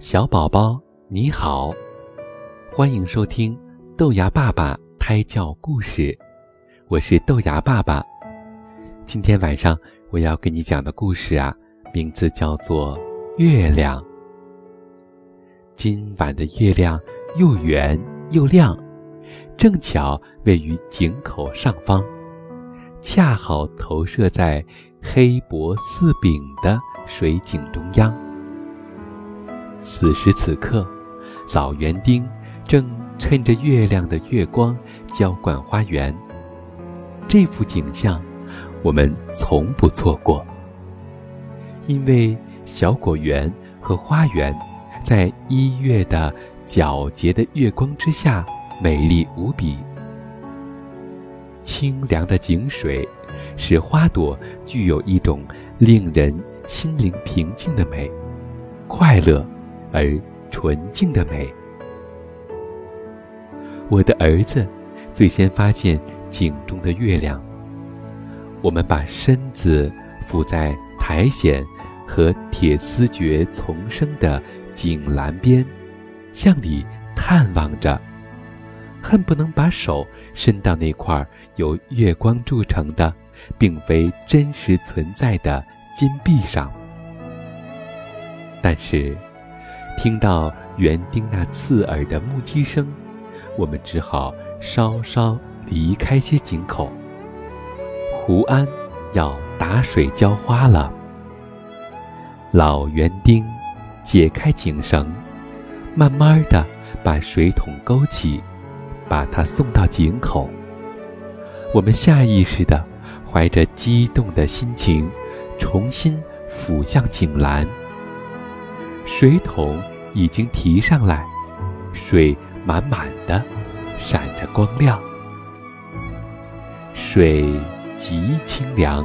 小宝宝你好，欢迎收听豆芽爸爸胎教故事，我是豆芽爸爸。今天晚上我要给你讲的故事啊，名字叫做《月亮》。今晚的月亮又圆又亮，正巧位于井口上方，恰好投射在黑薄似饼的水井中央。此时此刻，老园丁正趁着月亮的月光浇灌花园。这幅景象，我们从不错过。因为小果园和花园，在一月的皎洁的月光之下，美丽无比。清凉的井水，使花朵具有一种令人心灵平静的美，快乐。而纯净的美。我的儿子最先发现井中的月亮。我们把身子伏在苔藓和铁丝蕨丛生的井栏边，向里探望着，恨不能把手伸到那块由月光铸成的、并非真实存在的金币上。但是。听到园丁那刺耳的木屐声，我们只好稍稍离开些井口。胡安要打水浇花了。老园丁解开井绳，慢慢的把水桶勾起，把它送到井口。我们下意识的怀着激动的心情，重新俯向井栏。水桶已经提上来，水满满的，闪着光亮。水极清凉，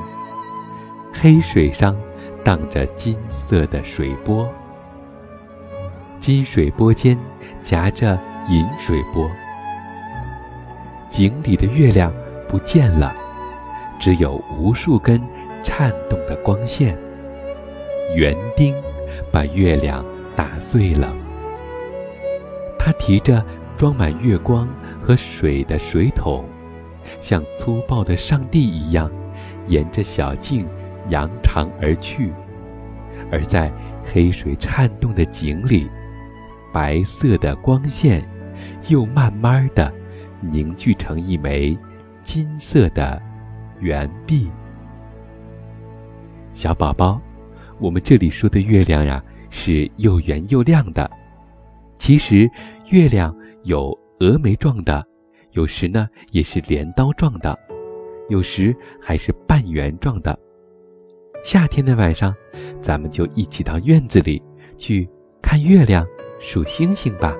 黑水上荡着金色的水波，金水波间夹着银水波。井里的月亮不见了，只有无数根颤动的光线。园丁。把月亮打碎了。他提着装满月光和水的水桶，像粗暴的上帝一样，沿着小径扬长而去。而在黑水颤动的井里，白色的光线又慢慢的凝聚成一枚金色的圆币。小宝宝。我们这里说的月亮呀，是又圆又亮的。其实，月亮有峨眉状的，有时呢也是镰刀状的，有时还是半圆状的。夏天的晚上，咱们就一起到院子里去看月亮、数星星吧。